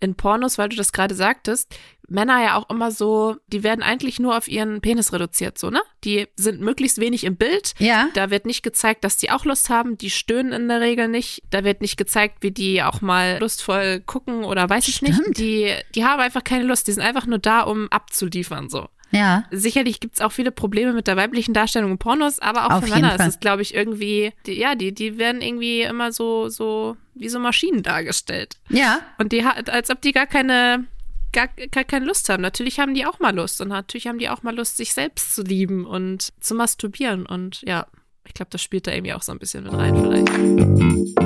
in Pornos, weil du das gerade sagtest, Männer ja auch immer so, die werden eigentlich nur auf ihren Penis reduziert, so, ne? Die sind möglichst wenig im Bild. Ja. Da wird nicht gezeigt, dass die auch Lust haben. Die stöhnen in der Regel nicht. Da wird nicht gezeigt, wie die auch mal lustvoll gucken oder weiß ich Stimmt. nicht. Die, die haben einfach keine Lust. Die sind einfach nur da, um abzuliefern, so. Ja. Sicherlich gibt's auch viele Probleme mit der weiblichen Darstellung in Pornos, aber auch Auf für Männer Fall. ist es, glaube ich, irgendwie, die, ja, die, die werden irgendwie immer so, so, wie so Maschinen dargestellt. Ja. Und die hat, als ob die gar keine, gar, gar keine Lust haben. Natürlich haben die auch mal Lust und natürlich haben die auch mal Lust, sich selbst zu lieben und zu masturbieren. Und ja, ich glaube, das spielt da irgendwie auch so ein bisschen mit rein vielleicht.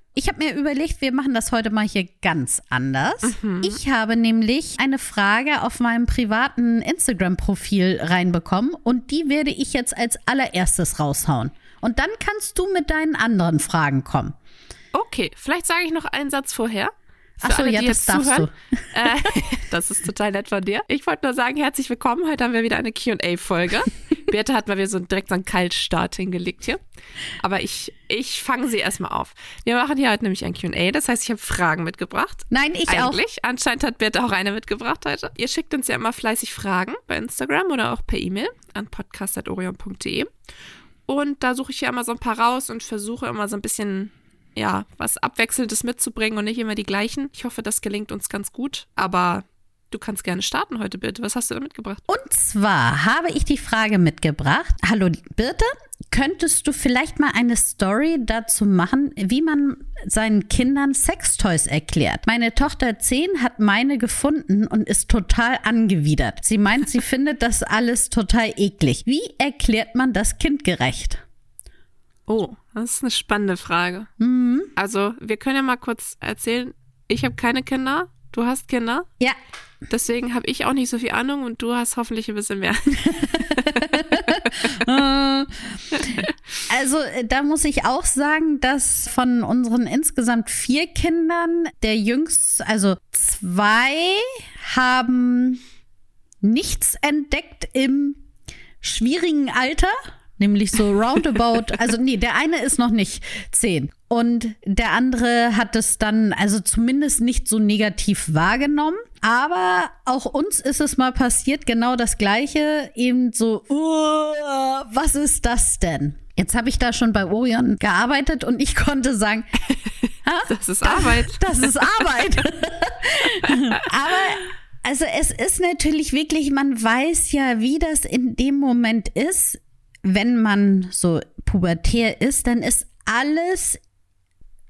Ich habe mir überlegt, wir machen das heute mal hier ganz anders. Ich habe nämlich eine Frage auf meinem privaten Instagram-Profil reinbekommen und die werde ich jetzt als allererstes raushauen. Und dann kannst du mit deinen anderen Fragen kommen. Okay, vielleicht sage ich noch einen Satz vorher. Für Ach so, alle, ja, die das jetzt darfst zuhören. Äh, das ist total nett von dir. Ich wollte nur sagen, herzlich willkommen. Heute haben wir wieder eine Q&A-Folge. Bertha hat mal wieder so direkt so einen Kaltstart hingelegt hier. Aber ich, ich fange sie erstmal auf. Wir machen hier heute nämlich ein Q&A. Das heißt, ich habe Fragen mitgebracht. Nein, ich auch. Eigentlich. Anscheinend hat Bertha auch eine mitgebracht heute. Ihr schickt uns ja immer fleißig Fragen bei Instagram oder auch per E-Mail an podcast.orion.de. Und da suche ich ja immer so ein paar raus und versuche immer so ein bisschen, ja, was Abwechselndes mitzubringen und nicht immer die gleichen. Ich hoffe, das gelingt uns ganz gut. Aber du kannst gerne starten heute, bitte. Was hast du da mitgebracht? Und zwar habe ich die Frage mitgebracht. Hallo Birte, könntest du vielleicht mal eine Story dazu machen, wie man seinen Kindern Sextoys erklärt? Meine Tochter 10 hat meine gefunden und ist total angewidert. Sie meint, sie findet das alles total eklig. Wie erklärt man das kindgerecht? Oh, das ist eine spannende Frage. Also, wir können ja mal kurz erzählen. Ich habe keine Kinder. Du hast Kinder. Ja, Deswegen habe ich auch nicht so viel Ahnung und du hast hoffentlich ein bisschen mehr. Also da muss ich auch sagen, dass von unseren insgesamt vier Kindern der jüngste, also zwei haben nichts entdeckt im schwierigen Alter, nämlich so roundabout, also nee, der eine ist noch nicht zehn. Und der andere hat es dann also zumindest nicht so negativ wahrgenommen. Aber auch uns ist es mal passiert, genau das gleiche, eben so, "Uh, was ist das denn? Jetzt habe ich da schon bei Orion gearbeitet und ich konnte sagen, Das ist Arbeit. das ist Arbeit. Aber also es ist natürlich wirklich, man weiß ja, wie das in dem Moment ist, wenn man so pubertär ist, dann ist alles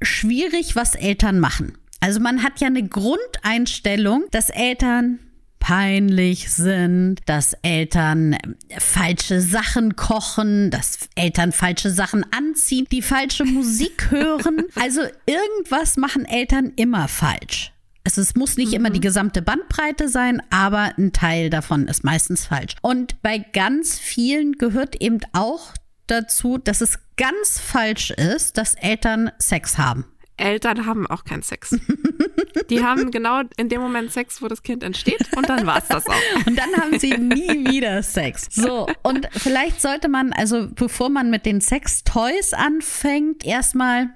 schwierig, was Eltern machen. Also man hat ja eine Grundeinstellung, dass Eltern peinlich sind, dass Eltern falsche Sachen kochen, dass Eltern falsche Sachen anziehen, die falsche Musik hören. Also irgendwas machen Eltern immer falsch. Also es muss nicht immer die gesamte Bandbreite sein, aber ein Teil davon ist meistens falsch. Und bei ganz vielen gehört eben auch dazu, dass es ganz falsch ist, dass Eltern Sex haben. Eltern haben auch keinen Sex. Die haben genau in dem Moment Sex, wo das Kind entsteht und dann war's das auch. Und dann haben sie nie wieder Sex. So, und vielleicht sollte man, also bevor man mit den Sex-Toys anfängt, erstmal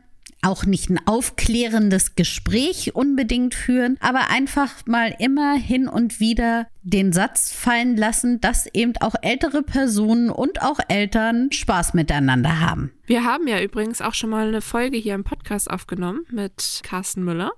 auch nicht ein aufklärendes Gespräch unbedingt führen, aber einfach mal immer hin und wieder den Satz fallen lassen, dass eben auch ältere Personen und auch Eltern Spaß miteinander haben. Wir haben ja übrigens auch schon mal eine Folge hier im Podcast aufgenommen mit Carsten Müller.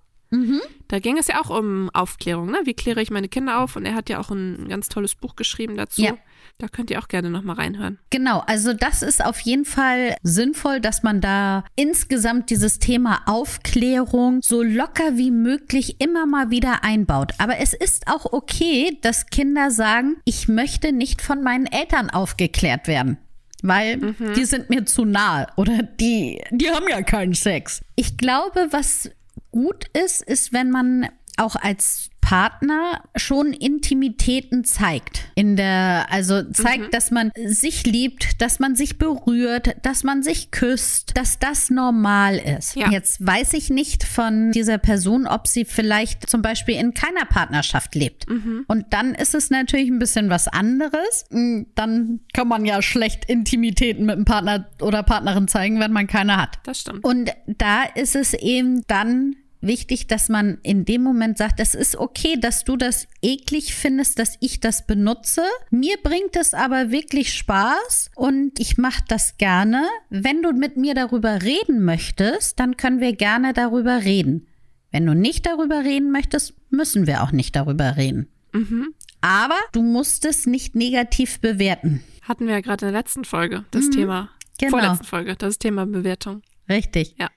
Da ging es ja auch um Aufklärung, ne? Wie kläre ich meine Kinder auf? Und er hat ja auch ein ganz tolles Buch geschrieben dazu. Ja. Da könnt ihr auch gerne nochmal reinhören. Genau, also das ist auf jeden Fall sinnvoll, dass man da insgesamt dieses Thema Aufklärung so locker wie möglich immer mal wieder einbaut. Aber es ist auch okay, dass Kinder sagen, ich möchte nicht von meinen Eltern aufgeklärt werden. Weil die sind mir zu nahe oder die, die haben ja keinen Sex. Ich glaube, was gut ist, ist, wenn man auch als Partner schon Intimitäten zeigt. In der, also zeigt, mhm. dass man sich liebt, dass man sich berührt, dass man sich küsst, dass das normal ist. Ja. Jetzt weiß ich nicht von dieser Person, ob sie vielleicht zum Beispiel in keiner Partnerschaft lebt. Mhm. Und dann ist es natürlich ein bisschen was anderes. Hm, dann kann man ja schlecht Intimitäten mit einem Partner oder Partnerin zeigen, wenn man keine hat. Das stimmt. Und da ist es eben dann wichtig, dass man in dem Moment sagt, es ist okay, dass du das eklig findest, dass ich das benutze. Mir bringt es aber wirklich Spaß und ich mache das gerne. Wenn du mit mir darüber reden möchtest, dann können wir gerne darüber reden. Wenn du nicht darüber reden möchtest, müssen wir auch nicht darüber reden. Mhm. Aber du musst es nicht negativ bewerten. Hatten wir ja gerade in der letzten Folge das mhm. Thema. Genau. Vorletzten Folge, das Thema Bewertung. Richtig. Ja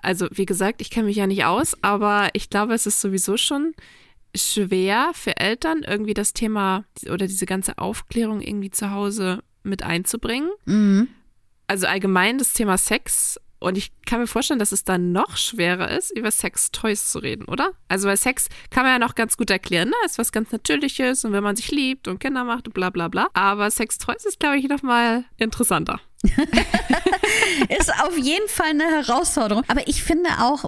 also wie gesagt, ich kenne mich ja nicht aus, aber ich glaube, es ist sowieso schon schwer für Eltern, irgendwie das Thema oder diese ganze Aufklärung irgendwie zu Hause mit einzubringen. Mhm. Also allgemein das Thema Sex und ich kann mir vorstellen, dass es dann noch schwerer ist, über Sex-Toys zu reden, oder? Also bei Sex kann man ja noch ganz gut erklären, ne? Ist was ganz Natürliches und wenn man sich liebt und Kinder macht und bla bla bla. Aber Sex-Toys ist, glaube ich, noch mal interessanter. auf jeden Fall eine Herausforderung. Aber ich finde auch,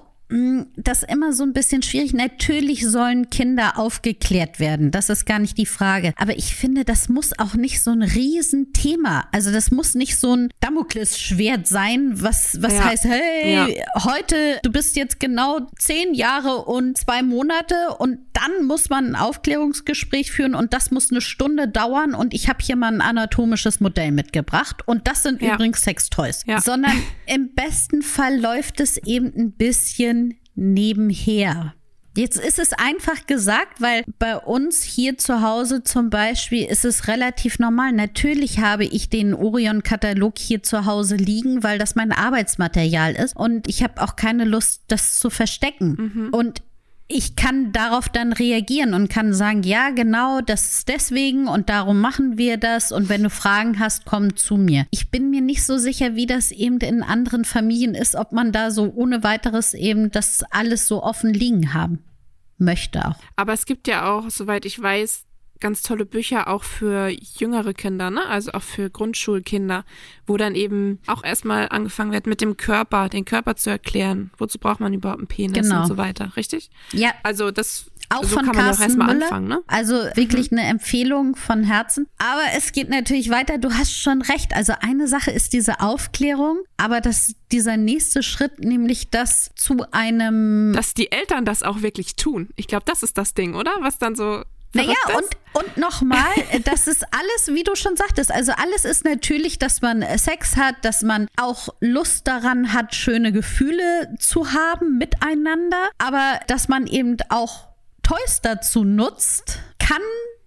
das immer so ein bisschen schwierig. Natürlich sollen Kinder aufgeklärt werden. Das ist gar nicht die Frage. Aber ich finde, das muss auch nicht so ein Riesenthema. Also das muss nicht so ein Damoklesschwert sein, was, was ja. heißt, hey, ja. heute, du bist jetzt genau zehn Jahre und zwei Monate und dann muss man ein Aufklärungsgespräch führen und das muss eine Stunde dauern und ich habe hier mal ein anatomisches Modell mitgebracht und das sind ja. übrigens Sextoys. Sondern im besten Fall läuft es eben ein bisschen bisschen nebenher. Jetzt ist es einfach gesagt, weil bei uns hier zu Hause zum Beispiel ist es relativ normal. Natürlich habe ich den Orion-Katalog hier zu Hause liegen, weil das mein Arbeitsmaterial ist und ich habe auch keine Lust, das zu verstecken. Mhm. Und ich kann darauf dann reagieren und kann sagen, ja, genau, das ist deswegen und darum machen wir das. Und wenn du Fragen hast, komm zu mir. Ich bin mir nicht so sicher, wie das eben in anderen Familien ist, ob man da so ohne weiteres eben das alles so offen liegen haben möchte auch. Aber es gibt ja auch, soweit ich weiß, ganz tolle Bücher auch für jüngere Kinder, ne? Also auch für Grundschulkinder, wo dann eben auch erstmal angefangen wird mit dem Körper, den Körper zu erklären. Wozu braucht man überhaupt einen Penis genau. und so weiter, richtig? Ja. Also das auch so von kann man Carsten auch Müller. Anfangen, ne? Also wirklich mhm. eine Empfehlung von Herzen. Aber es geht natürlich weiter. Du hast schon recht. Also eine Sache ist diese Aufklärung, aber das, dieser nächste Schritt, nämlich das zu einem. Dass die Eltern das auch wirklich tun. Ich glaube, das ist das Ding, oder? Was dann so naja, und, und nochmal, das ist alles, wie du schon sagtest, also alles ist natürlich, dass man Sex hat, dass man auch Lust daran hat, schöne Gefühle zu haben miteinander, aber dass man eben auch Toys dazu nutzt, kann,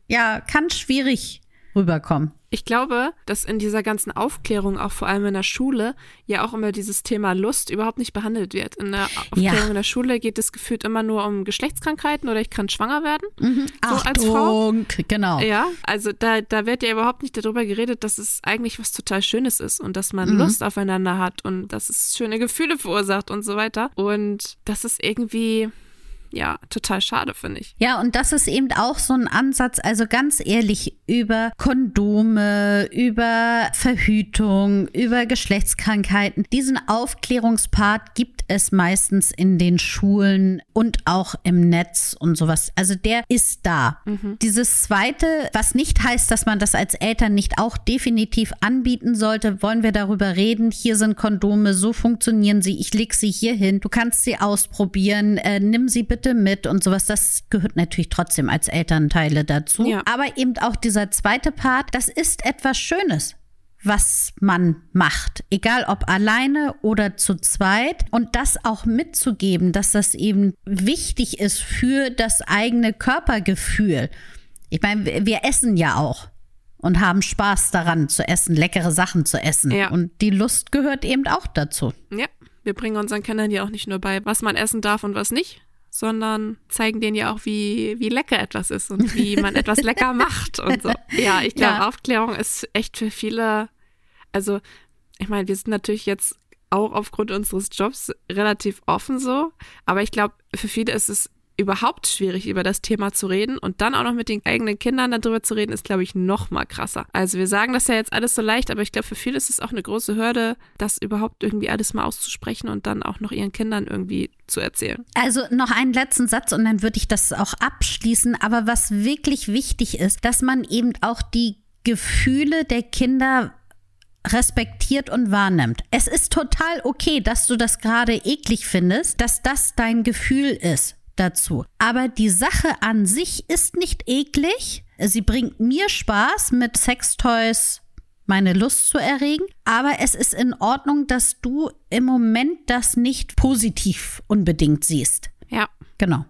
ja, kann schwierig rüberkommen. Ich glaube, dass in dieser ganzen Aufklärung, auch vor allem in der Schule, ja auch immer dieses Thema Lust überhaupt nicht behandelt wird. In der Aufklärung ja. in der Schule geht es gefühlt immer nur um Geschlechtskrankheiten oder ich kann schwanger werden. Mhm. So Achtung, als Frau. genau. Ja, also da, da wird ja überhaupt nicht darüber geredet, dass es eigentlich was total Schönes ist und dass man mhm. Lust aufeinander hat und dass es schöne Gefühle verursacht und so weiter. Und das ist irgendwie ja, total schade, finde ich. Ja, und das ist eben auch so ein Ansatz, also ganz ehrlich, über Kondome, über Verhütung, über Geschlechtskrankheiten. Diesen Aufklärungspart gibt es meistens in den Schulen und auch im Netz und sowas. Also der ist da. Mhm. Dieses zweite, was nicht heißt, dass man das als Eltern nicht auch definitiv anbieten sollte, wollen wir darüber reden. Hier sind Kondome, so funktionieren sie. Ich leg sie hier hin. Du kannst sie ausprobieren. Äh, nimm sie bitte mit und sowas. Das gehört natürlich trotzdem als Elternteile dazu. Ja. Aber eben auch dieser zweite Part, das ist etwas Schönes was man macht, egal ob alleine oder zu zweit und das auch mitzugeben, dass das eben wichtig ist für das eigene Körpergefühl. Ich meine, wir essen ja auch und haben Spaß daran zu essen, leckere Sachen zu essen ja. und die Lust gehört eben auch dazu. Ja, wir bringen unseren Kindern ja auch nicht nur bei, was man essen darf und was nicht, sondern zeigen denen ja auch, wie, wie lecker etwas ist und wie man etwas lecker macht und so. Ja, ich glaube, ja. Aufklärung ist echt für viele, also ich meine, wir sind natürlich jetzt auch aufgrund unseres Jobs relativ offen so, aber ich glaube, für viele ist es überhaupt schwierig, über das Thema zu reden und dann auch noch mit den eigenen Kindern darüber zu reden, ist, glaube ich, noch mal krasser. Also wir sagen das ja jetzt alles so leicht, aber ich glaube, für viele ist es auch eine große Hürde, das überhaupt irgendwie alles mal auszusprechen und dann auch noch ihren Kindern irgendwie zu erzählen. Also noch einen letzten Satz und dann würde ich das auch abschließen. Aber was wirklich wichtig ist, dass man eben auch die Gefühle der Kinder respektiert und wahrnimmt. Es ist total okay, dass du das gerade eklig findest, dass das dein Gefühl ist dazu. Aber die Sache an sich ist nicht eklig. Sie bringt mir Spaß, mit Sextoys meine Lust zu erregen. Aber es ist in Ordnung, dass du im Moment das nicht positiv unbedingt siehst. Ja. Genau.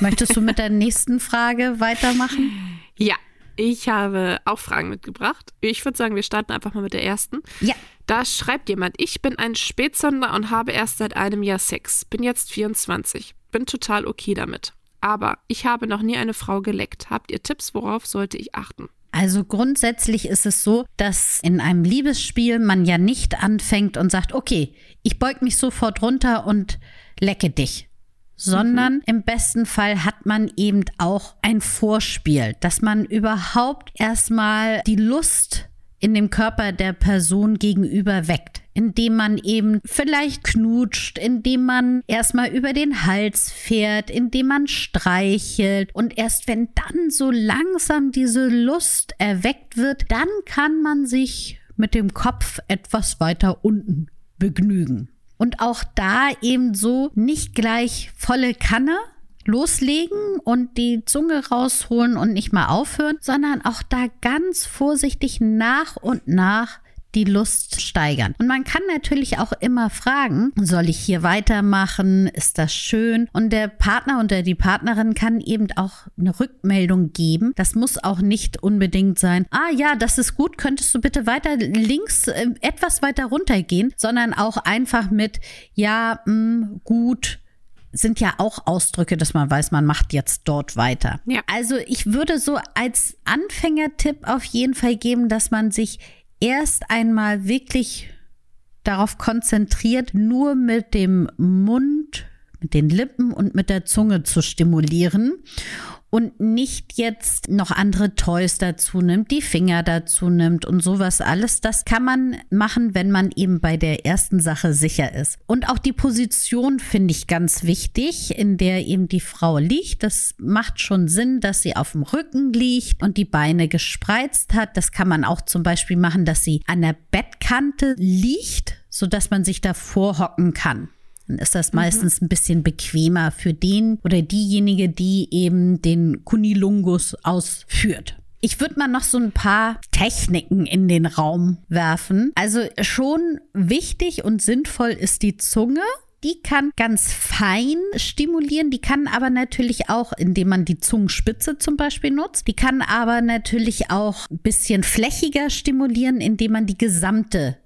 Möchtest du mit der nächsten Frage weitermachen? Ja. Ich habe auch Fragen mitgebracht. Ich würde sagen, wir starten einfach mal mit der ersten. Ja. Da schreibt jemand, ich bin ein Spätsonder und habe erst seit einem Jahr Sex. Bin jetzt 24. Bin total okay damit. Aber ich habe noch nie eine Frau geleckt. Habt ihr Tipps, worauf sollte ich achten? Also grundsätzlich ist es so, dass in einem Liebesspiel man ja nicht anfängt und sagt, okay, ich beug mich sofort runter und lecke dich, sondern mhm. im besten Fall hat man eben auch ein Vorspiel, dass man überhaupt erstmal die Lust in dem Körper der Person gegenüber weckt, indem man eben vielleicht knutscht, indem man erstmal über den Hals fährt, indem man streichelt und erst wenn dann so langsam diese Lust erweckt wird, dann kann man sich mit dem Kopf etwas weiter unten begnügen. Und auch da eben so nicht gleich volle Kanne, loslegen und die Zunge rausholen und nicht mal aufhören, sondern auch da ganz vorsichtig nach und nach die Lust steigern. Und man kann natürlich auch immer fragen, soll ich hier weitermachen? Ist das schön? Und der Partner oder die Partnerin kann eben auch eine Rückmeldung geben. Das muss auch nicht unbedingt sein, ah ja, das ist gut, könntest du bitte weiter links äh, etwas weiter runtergehen, sondern auch einfach mit, ja, mh, mm, gut, sind ja auch Ausdrücke, dass man weiß, man macht jetzt dort weiter. Ja. Also ich würde so als Anfängertipp auf jeden Fall geben, dass man sich erst einmal wirklich darauf konzentriert, nur mit dem Mund, mit den Lippen und mit der Zunge zu stimulieren und nicht jetzt noch andere Toys dazu nimmt, die Finger dazu nimmt und sowas alles. Das kann man machen, wenn man eben bei der ersten Sache sicher ist. Und auch die Position finde ich ganz wichtig, in der eben die Frau liegt. Das macht schon Sinn, dass sie auf dem Rücken liegt und die Beine gespreizt hat. Das kann man auch zum Beispiel machen, dass sie an der Bettkante liegt, sodass man sich davor hocken kann. Dann ist das mhm. meistens ein bisschen bequemer für den oder diejenige, die eben den Kunilungus ausführt. Ich würde mal noch so ein paar Techniken in den Raum werfen. Also schon wichtig und sinnvoll ist die Zunge. Die kann ganz fein stimulieren, die kann aber natürlich auch, indem man die Zungenspitze zum Beispiel nutzt, die kann aber natürlich auch ein bisschen flächiger stimulieren, indem man die gesamte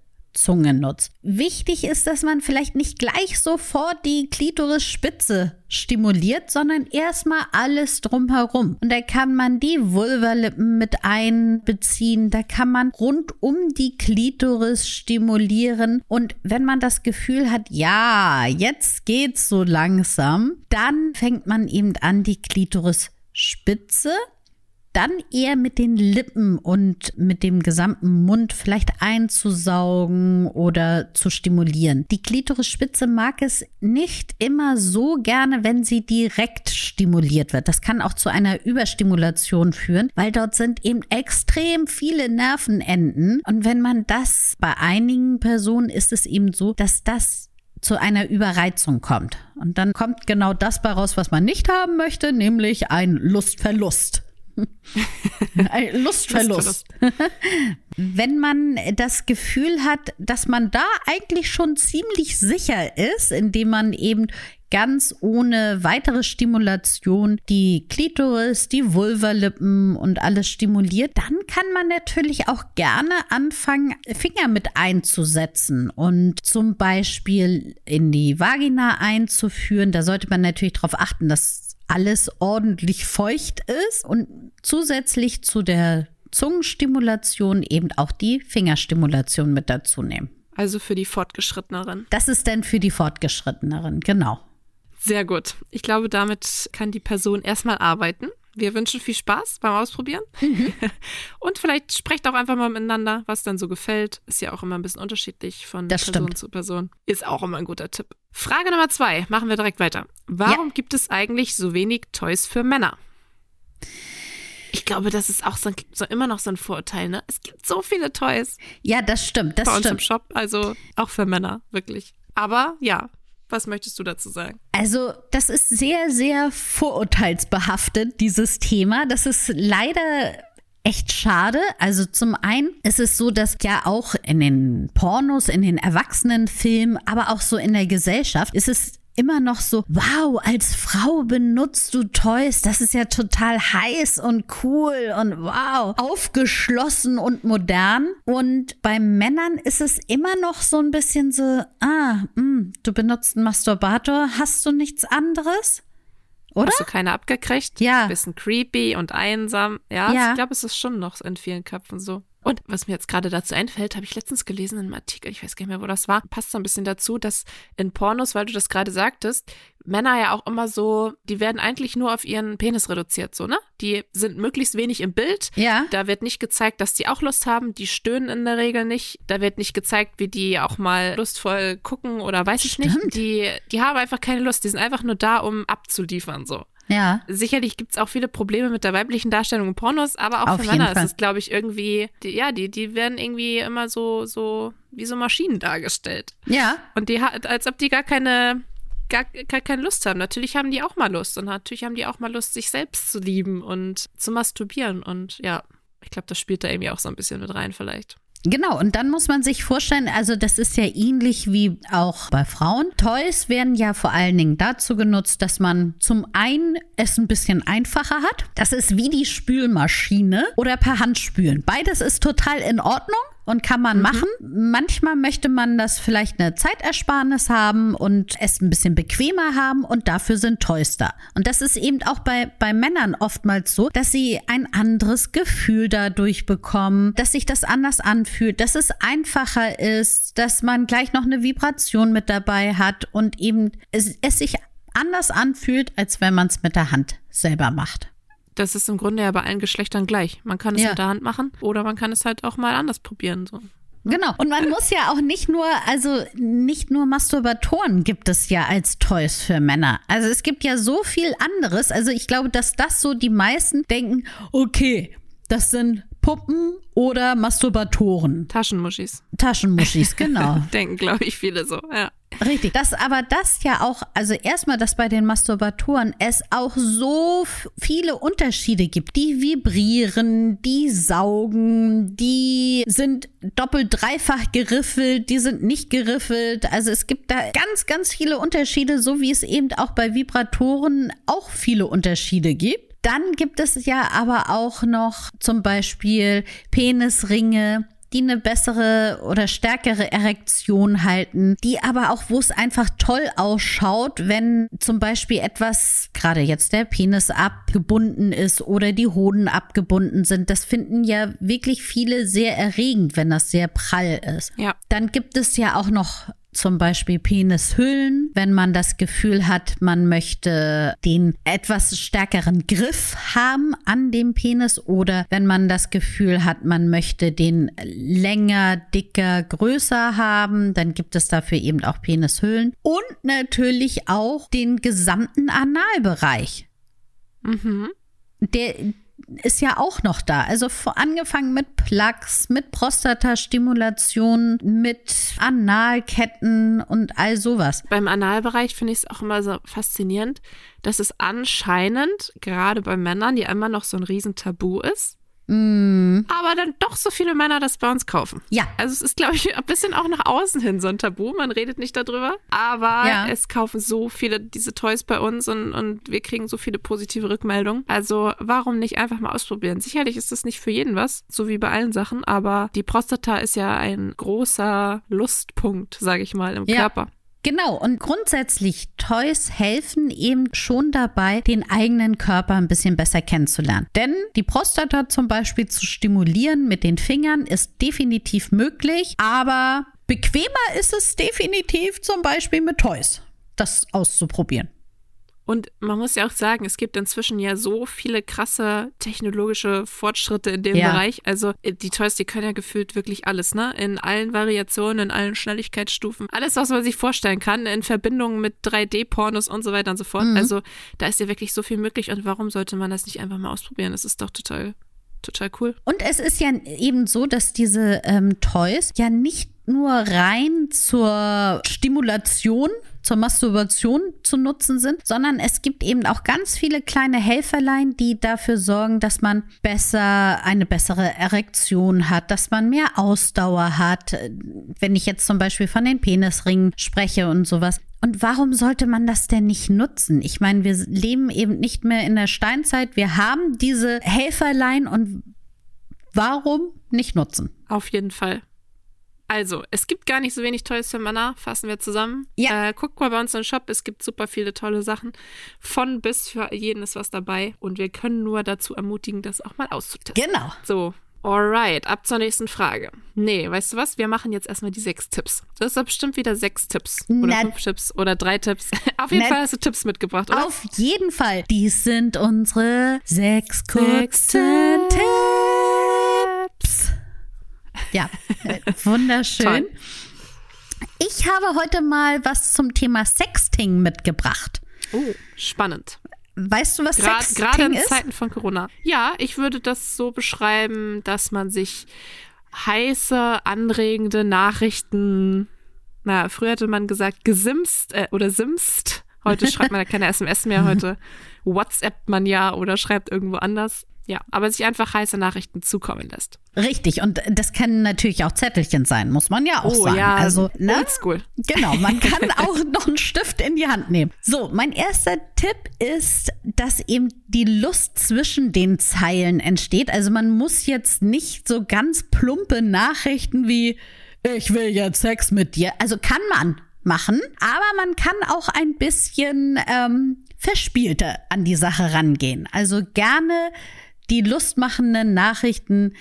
Zunge nutzt. Wichtig ist, dass man vielleicht nicht gleich sofort die Klitorisspitze stimuliert, sondern erstmal alles drumherum. Und da kann man die Vulvalippen mit einbeziehen, da kann man rund um die Klitoris stimulieren. Und wenn man das Gefühl hat, ja, jetzt geht's so langsam, dann fängt man eben an, die Klitorisspitze dann eher mit den Lippen und mit dem gesamten Mund vielleicht einzusaugen oder zu stimulieren. Die Klitorisspitze mag es nicht immer so gerne, wenn sie direkt stimuliert wird. Das kann auch zu einer Überstimulation führen, weil dort sind eben extrem viele Nervenenden. Und wenn man das bei einigen Personen ist es eben so, dass das zu einer Überreizung kommt. Und dann kommt genau das bei raus, was man nicht haben möchte, nämlich ein Lustverlust. Lustverlust. Wenn man das Gefühl hat, dass man da eigentlich schon ziemlich sicher ist, indem man eben ganz ohne weitere Stimulation die Klitoris, die Vulvalippen und alles stimuliert, dann kann man natürlich auch gerne anfangen, Finger mit einzusetzen und zum Beispiel in die Vagina einzuführen. Da sollte man natürlich darauf achten, dass alles ordentlich feucht ist und zusätzlich zu der Zungenstimulation eben auch die Fingerstimulation mit dazu nehmen. Also für die Fortgeschritteneren. Das ist dann für die Fortgeschritteneren, genau. Sehr gut. Ich glaube, damit kann die Person erstmal arbeiten. Wir wünschen viel Spaß beim Ausprobieren. Mhm. Und vielleicht sprecht auch einfach mal miteinander, was dann so gefällt. Ist ja auch immer ein bisschen unterschiedlich von Das Person stimmt. zu Person. Ist auch immer ein guter Tipp. Frage Nummer zwei. Machen wir direkt weiter. Warum gibt es eigentlich so wenig Toys für Männer? Ich glaube, das ist auch so, so immer noch so ein Vorurteil, ne? Es gibt so viele Toys Ja, das stimmt, das bei uns im stimmt. Shop, also auch für Männer, wirklich. Aber ja, was möchtest du dazu sagen? Also, das ist sehr, sehr vorurteilsbehaftet, dieses Thema. Das ist leider echt schade. Also zum einen ist es so, dass ja auch in den Pornos, in den Erwachsenenfilmen, aber auch so in der Gesellschaft ist es immer noch so, wow, als Frau benutzt du Toys, das ist ja total heiß und cool und wow, aufgeschlossen und modern. Und bei Männern ist es immer noch so ein bisschen so, ah, mh, du benutzt einen Masturbator, hast du nichts anderes? Oder? Hast du keine abgekriegt? Ja. Bisschen creepy und einsam. Ja, Ja. ich glaube, es ist schon noch in vielen Köpfen so. Und was mir jetzt gerade dazu einfällt, habe ich letztens gelesen in einem Artikel, ich weiß gar nicht mehr, wo das war, passt so ein bisschen dazu, dass in Pornos, weil du das gerade sagtest, Männer ja auch immer so, die werden eigentlich nur auf ihren Penis reduziert, so, ne? Die sind möglichst wenig im Bild. Ja. Da wird nicht gezeigt, dass die auch Lust haben. Die stöhnen in der Regel nicht. Da wird nicht gezeigt, wie die auch mal lustvoll gucken oder weiß ich Stimmt. nicht. Die, die haben einfach keine Lust. Die sind einfach nur da, um abzuliefern, so. Ja. Sicherlich gibt es auch viele Probleme mit der weiblichen Darstellung in Pornos, aber auch Auf für Männer ist es, glaube ich, irgendwie, die, ja, die, die werden irgendwie immer so, so, wie so Maschinen dargestellt. Ja. Und die, ha- als ob die gar keine, gar, gar keine Lust haben. Natürlich haben die auch mal Lust und natürlich haben die auch mal Lust, sich selbst zu lieben und zu masturbieren. Und ja, ich glaube, das spielt da irgendwie auch so ein bisschen mit rein, vielleicht. Genau, und dann muss man sich vorstellen, also das ist ja ähnlich wie auch bei Frauen. Toys werden ja vor allen Dingen dazu genutzt, dass man zum einen es ein bisschen einfacher hat. Das ist wie die Spülmaschine oder per Hand spülen. Beides ist total in Ordnung und kann man machen. Manchmal möchte man das vielleicht eine Zeitersparnis haben und es ein bisschen bequemer haben und dafür sind Toys da. Und das ist eben auch bei, bei Männern oftmals so, dass sie ein anderes Gefühl dadurch bekommen, dass sich das anders anfühlt, dass es einfacher ist, dass man gleich noch eine Vibration mit dabei hat und eben es, es sich anders anfühlt, als wenn man es mit der Hand selber macht. Das ist im Grunde ja bei allen Geschlechtern gleich. Man kann es Ja. mit der Hand machen oder man kann es halt auch mal anders probieren. So. Genau. Und man muss ja auch nicht nur, also nicht nur Masturbatoren gibt es ja als Toys für Männer. Also es gibt ja so viel anderes. Also ich glaube, dass das so die meisten denken, okay, das sind Puppen oder Masturbatoren. Taschenmuschis. Taschenmuschis, genau. Denken, glaube ich, viele so. Ja. Richtig. Das aber das ja auch, also erstmal, dass bei den Masturbatoren es auch so viele Unterschiede gibt. Die vibrieren, die saugen, die sind doppelt, dreifach geriffelt, die sind nicht geriffelt. Also es gibt da ganz, ganz viele Unterschiede, so wie es eben auch bei Vibratoren auch viele Unterschiede gibt. Dann gibt es ja aber auch noch zum Beispiel Penisringe, die eine bessere oder stärkere Erektion halten, die aber auch, wo es einfach toll ausschaut, wenn zum Beispiel etwas, gerade jetzt der Penis abgebunden ist oder die Hoden abgebunden sind. Das finden ja wirklich viele sehr erregend, wenn das sehr prall ist. Ja. Dann gibt es ja auch noch zum Beispiel Penishüllen, wenn man das Gefühl hat, man möchte den etwas stärkeren Griff haben an dem Penis oder wenn man das Gefühl hat, man möchte den länger, dicker, größer haben, dann gibt es dafür eben auch Penishüllen und natürlich auch den gesamten Analbereich. Mhm. Der ist ja auch noch da. Also angefangen mit Plugs, mit Prostatastimulation, mit Analketten und all sowas. Beim Analbereich finde ich es auch immer so faszinierend, dass es anscheinend, gerade bei Männern, ja immer noch so ein Riesentabu ist. Aber dann doch so viele Männer das bei uns kaufen. Ja. Also es ist, glaube ich, ein bisschen auch nach außen hin so ein Tabu. Man redet nicht darüber. Aber Ja. es kaufen so viele diese Toys bei uns und, und wir kriegen so viele positive Rückmeldungen. Also warum nicht einfach mal ausprobieren? Sicherlich ist das nicht für jeden was, so wie bei allen Sachen, aber die Prostata ist ja ein großer Lustpunkt, sage ich mal, im Ja. Körper. Genau, und grundsätzlich Toys helfen eben schon dabei, den eigenen Körper ein bisschen besser kennenzulernen. Denn die Prostata zum Beispiel zu stimulieren mit den Fingern ist definitiv möglich, aber bequemer ist es definitiv zum Beispiel mit Toys, das auszuprobieren. Und man muss ja auch sagen, es gibt inzwischen ja so viele krasse technologische Fortschritte in dem Ja. Bereich. Also äh, die Toys, die können ja gefühlt wirklich alles, ne? In allen Variationen, in allen Schnelligkeitsstufen. Alles, was man sich vorstellen kann, in Verbindung mit 3D-Pornos und so weiter und so fort. Mhm. Also da ist ja wirklich so viel möglich. Und warum sollte man das nicht einfach mal ausprobieren? Das ist doch total, total cool. Und es ist ja eben so, dass diese ähm, Toys ja nicht nur rein zur Stimulation, zur Masturbation zu nutzen sind, sondern es gibt eben auch ganz viele kleine Helferlein, die dafür sorgen, dass man besser eine bessere Erektion hat, dass man mehr Ausdauer hat. Wenn ich jetzt zum Beispiel von den Penisringen spreche und sowas. Und warum sollte man das denn nicht nutzen? Ich meine, wir leben eben nicht mehr in der Steinzeit. Wir haben diese Helferlein und warum nicht nutzen? Auf jeden Fall. Also, es gibt gar nicht so wenig Toys für Männer, fassen wir zusammen. Ja. Äh, guckt mal bei uns im Shop, es gibt super viele tolle Sachen. Von bis für jeden ist was dabei. Und wir können nur dazu ermutigen, das auch mal auszutesten. Genau. So, alright, ab zur nächsten Frage. Nee, weißt du was? Wir machen jetzt erstmal die sechs Tipps. Das ist bestimmt wieder sechs Tipps. Oder Na- fünf Tipps oder drei Tipps. Auf jeden Na- Fall hast du Tipps mitgebracht, oder? Auf jeden Fall. Dies sind unsere sechs kurzen. Tipps. Ja, wunderschön. Toll. Ich habe heute mal was zum Thema Sexting mitgebracht. Oh, spannend. Weißt du, was Gra- Sexting Gerade in ist? Zeiten von Corona. Ja, ich würde das so beschreiben, dass man sich heiße, anregende Nachrichten, na, früher hätte man gesagt gesimst äh, oder simst. Heute schreibt man ja keine SMS mehr, heute WhatsAppt man ja oder schreibt irgendwo anders. Ja, aber sich einfach heiße Nachrichten zukommen lässt. Richtig, und das können natürlich auch Zettelchen sein, muss man ja auch Oh sagen. ja, also, ne? oldschool. Genau, man kann auch noch einen Stift in die Hand nehmen. So, mein erster Tipp ist, dass eben die Lust zwischen den Zeilen entsteht. Also man muss jetzt nicht so ganz plumpe Nachrichten wie ich will jetzt Sex mit dir. Also kann man machen, aber man kann auch ein bisschen ähm, verspielter an die Sache rangehen. Also gerne die lustmachenden Nachrichten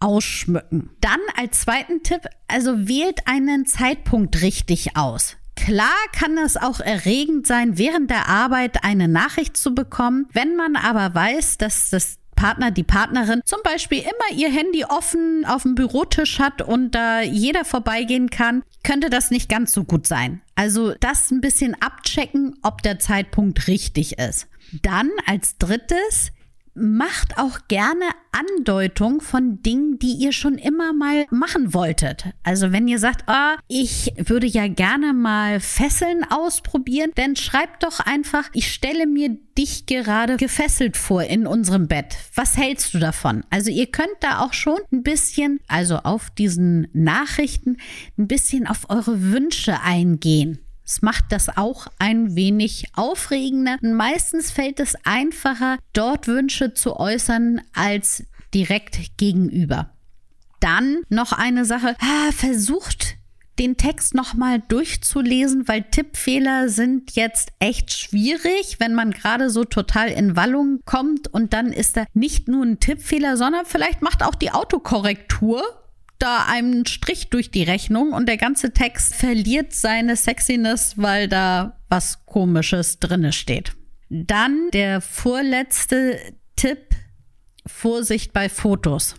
ausschmücken. Dann als zweiten Tipp, also wählt einen Zeitpunkt richtig aus. Klar kann es auch erregend sein, während der Arbeit eine Nachricht zu bekommen. Wenn man aber weiß, dass das Partner, die Partnerin zum Beispiel immer ihr Handy offen auf dem Bürotisch hat und da jeder vorbeigehen kann, könnte das nicht ganz so gut sein. Also das ein bisschen abchecken, ob der Zeitpunkt richtig ist. Dann als drittes, macht auch gerne Andeutung von Dingen, die ihr schon immer mal machen wolltet. Also wenn ihr sagt, ah, ich würde ja gerne mal Fesseln ausprobieren, dann schreibt doch einfach, ich stelle mir dich gerade gefesselt vor in unserem Bett. Was hältst du davon? Also ihr könnt da auch schon ein bisschen, also auf diesen Nachrichten, ein bisschen auf eure Wünsche eingehen. Es macht das auch ein wenig aufregender. Und meistens fällt es einfacher, dort Wünsche zu äußern, als direkt gegenüber. Dann noch eine Sache. Ah, versucht den Text nochmal durchzulesen, weil Tippfehler sind jetzt echt schwierig, wenn man gerade so total in Wallung kommt und dann ist da nicht nur ein Tippfehler, sondern vielleicht macht auch die Autokorrektur da einen Strich durch die Rechnung und der ganze Text verliert seine Sexiness, weil da was Komisches drinne steht. Dann der vorletzte Tipp, Vorsicht bei Fotos.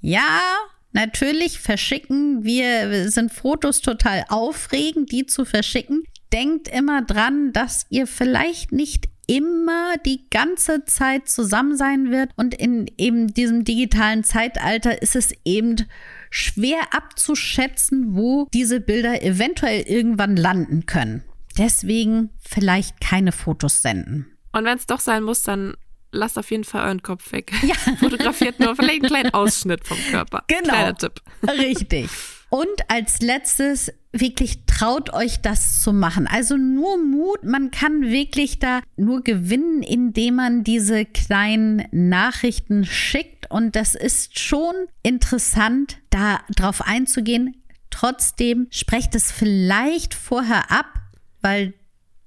Ja, natürlich verschicken wir, sind Fotos total aufregend, die zu verschicken. Denkt immer dran, dass ihr vielleicht nicht immer die ganze Zeit zusammen sein wird und in eben diesem digitalen Zeitalter ist es eben schwer abzuschätzen, wo diese Bilder eventuell irgendwann landen können. Deswegen vielleicht keine Fotos senden. Und wenn es doch sein muss, dann lasst auf jeden Fall euren Kopf weg. Ja. Fotografiert nur vielleicht einen kleinen Ausschnitt vom Körper. Genau. Kleiner Tipp. Richtig. Und als letztes, wirklich traut euch das zu machen. Also nur Mut, man kann wirklich da nur gewinnen, indem man diese kleinen Nachrichten schickt. Und das ist schon interessant, da drauf einzugehen. Trotzdem sprecht es vielleicht vorher ab, weil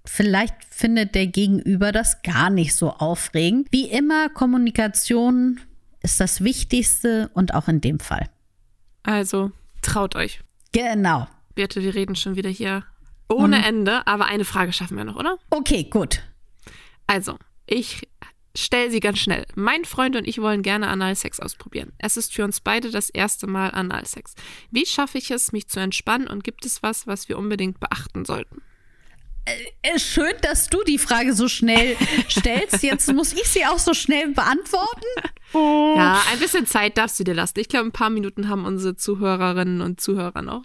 vielleicht findet der Gegenüber das gar nicht so aufregend. Wie immer, Kommunikation ist das Wichtigste und auch in dem Fall. Also traut euch. Genau. Birte, wir reden schon wieder hier ohne Ende, aber eine Frage schaffen wir noch, oder? Okay, gut. Also, ich stelle sie ganz schnell. Mein Freund und ich wollen gerne Analsex ausprobieren. Es ist für uns beide das erste Mal Analsex. Wie schaffe ich es, mich zu entspannen und gibt es was, was wir unbedingt beachten sollten? Äh, schön, dass du die Frage so schnell stellst. Jetzt muss ich sie auch so schnell beantworten. Ja, ein bisschen Zeit darfst du dir lassen. Ich glaube, ein paar Minuten haben unsere Zuhörerinnen und Zuhörer noch.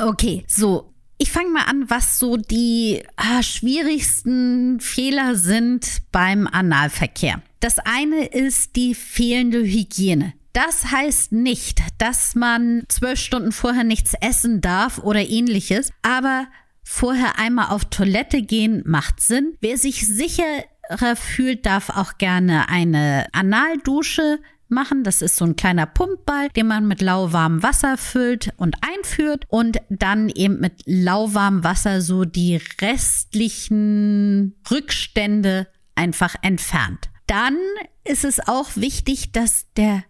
Okay, so. Ich fange mal an, was so die ah, schwierigsten Fehler sind beim Analverkehr. Das eine ist die fehlende Hygiene. Das heißt nicht, dass man zwölf Stunden vorher nichts essen darf oder ähnliches, aber vorher einmal auf Toilette gehen macht Sinn. Wer sich sicherer fühlt, darf auch gerne eine Analdusche machen. Das ist so ein kleiner Pumpball, den man mit lauwarmem Wasser füllt und einführt und dann eben mit lauwarmem Wasser so die restlichen Rückstände einfach entfernt. Dann ist es auch wichtig, dass der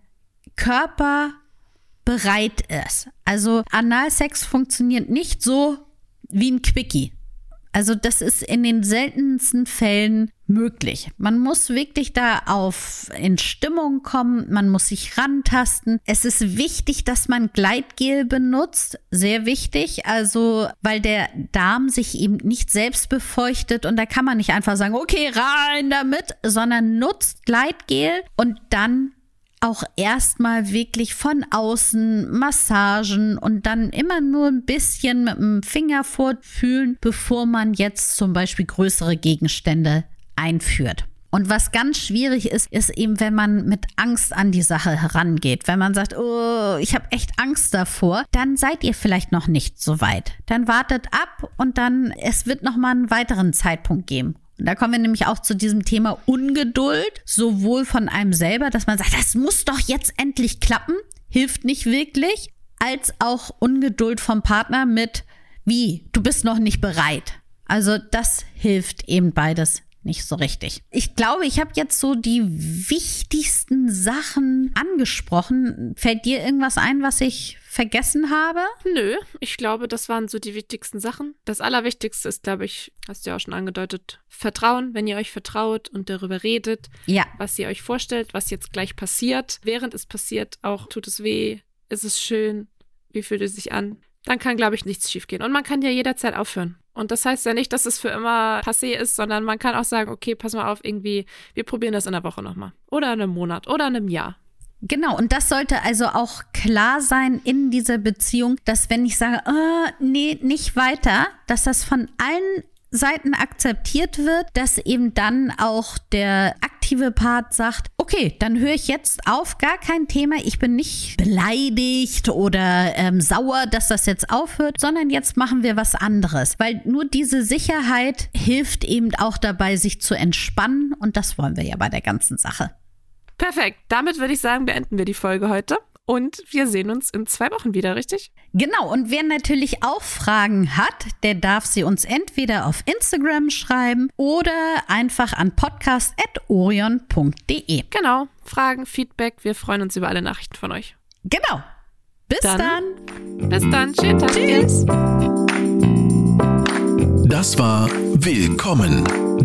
Körper bereit ist. Also Analsex funktioniert nicht so, wie ein Quickie. Also das ist in den seltensten Fällen möglich. Man muss wirklich da auf in Stimmung kommen, man muss sich rantasten. Es ist wichtig, dass man Gleitgel benutzt, sehr wichtig, also weil der Darm sich eben nicht selbst befeuchtet und da kann man nicht einfach sagen, okay, rein damit, sondern nutzt Gleitgel und dann auch erstmal wirklich von außen Massagen und dann immer nur ein bisschen mit dem Finger fortfühlen, bevor man jetzt zum Beispiel größere Gegenstände einführt. Und was ganz schwierig ist, ist eben, wenn man mit Angst an die Sache herangeht. Wenn man sagt, oh, ich habe echt Angst davor, dann seid ihr vielleicht noch nicht so weit. Dann wartet ab und dann, es wird noch mal einen weiteren Zeitpunkt geben. Da kommen wir nämlich auch zu diesem Thema Ungeduld, sowohl von einem selber, dass man sagt, das muss doch jetzt endlich klappen, hilft nicht wirklich, als auch Ungeduld vom Partner mit, wie, du bist noch nicht bereit. Also das hilft eben beides nicht so richtig. Ich glaube, ich habe jetzt so die wichtigsten Sachen angesprochen. Fällt dir irgendwas ein, was ich vergessen habe? Nö, ich glaube, das waren so die wichtigsten Sachen. Das Allerwichtigste ist, glaube ich, hast du ja auch schon angedeutet, Vertrauen, wenn ihr euch vertraut und darüber redet, ja. was ihr euch vorstellt, was jetzt gleich passiert. Während es passiert, auch tut es weh, ist es schön, wie fühlt es sich an? Dann kann, glaube ich, nichts schiefgehen. Und man kann ja jederzeit aufhören. Und das heißt ja nicht, dass es für immer passé ist, sondern man kann auch sagen, okay, pass mal auf, irgendwie, wir probieren das in der Woche nochmal. Oder in einem Monat oder in einem Jahr. Genau, und das sollte also auch klar sein in dieser Beziehung, dass wenn ich sage, oh, nee, nicht weiter, dass das von allen Seiten akzeptiert wird, dass eben dann auch der aktive Part sagt, okay, dann höre ich jetzt auf, gar kein Thema, ich bin nicht beleidigt oder ähm, sauer, dass das jetzt aufhört, sondern jetzt machen wir was anderes, weil nur diese Sicherheit hilft eben auch dabei, sich zu entspannen und das wollen wir ja bei der ganzen Sache. Perfekt, damit würde ich sagen, beenden wir die Folge heute. Und wir sehen uns in zwei Wochen wieder, richtig? Genau. Und wer natürlich auch Fragen hat, der darf sie uns entweder auf Instagram schreiben oder einfach an podcast.orion.de. Genau. Fragen, Feedback. Wir freuen uns über alle Nachrichten von euch. Genau. Bis dann. dann. Bis dann. Schönen Tag. Tschüss. Das war Willkommen,